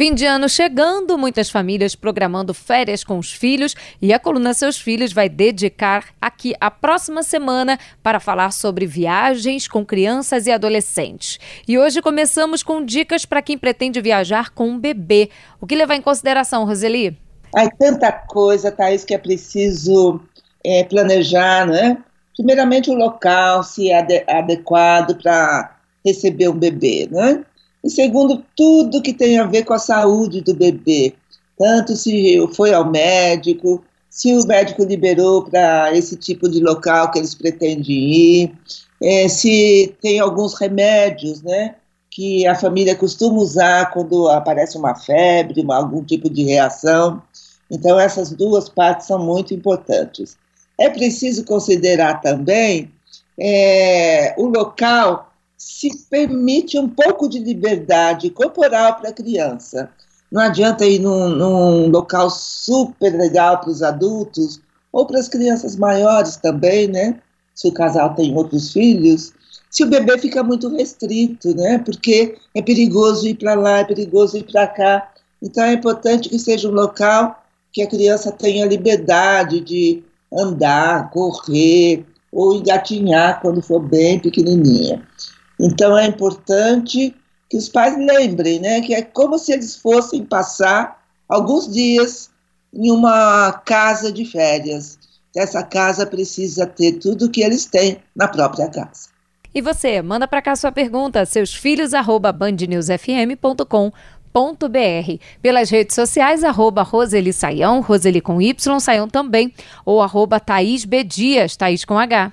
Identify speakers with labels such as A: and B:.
A: Fim de ano chegando, muitas famílias programando férias com os filhos e a coluna Seus Filhos vai dedicar aqui a próxima semana para falar sobre viagens com crianças e adolescentes. E hoje começamos com dicas para quem pretende viajar com um bebê. O que levar em consideração, Roseli?
B: Há tanta coisa, Thaís, que é preciso é, planejar, né? Primeiramente, o local, se é adequado para receber um bebê, né? E segundo, tudo que tem a ver com a saúde do bebê. Tanto se foi ao médico, se o médico liberou para esse tipo de local que eles pretendem ir, é, se tem alguns remédios, né? Que a família costuma usar quando aparece uma febre, uma, algum tipo de reação. Então, essas duas partes são muito importantes. É preciso considerar também é, o local se permite um pouco de liberdade corporal para a criança. Não adianta ir num, num local super legal para os adultos ou para as crianças maiores também, né? Se o casal tem outros filhos, se o bebê fica muito restrito, né? Porque é perigoso ir para lá, é perigoso ir para cá. Então é importante que seja um local que a criança tenha liberdade de andar, correr ou engatinhar quando for bem pequenininha. Então é importante que os pais lembrem, né, que é como se eles fossem passar alguns dias em uma casa de férias. Essa casa precisa ter tudo o que eles têm na própria casa.
A: E você, manda para cá sua pergunta, seusfilhos@bandnewsfm.com pelas redes sociais, arroba Roseli Saião, Roseli com Y, Saião também, ou arroba Thaís B. Dias, Thaís com H.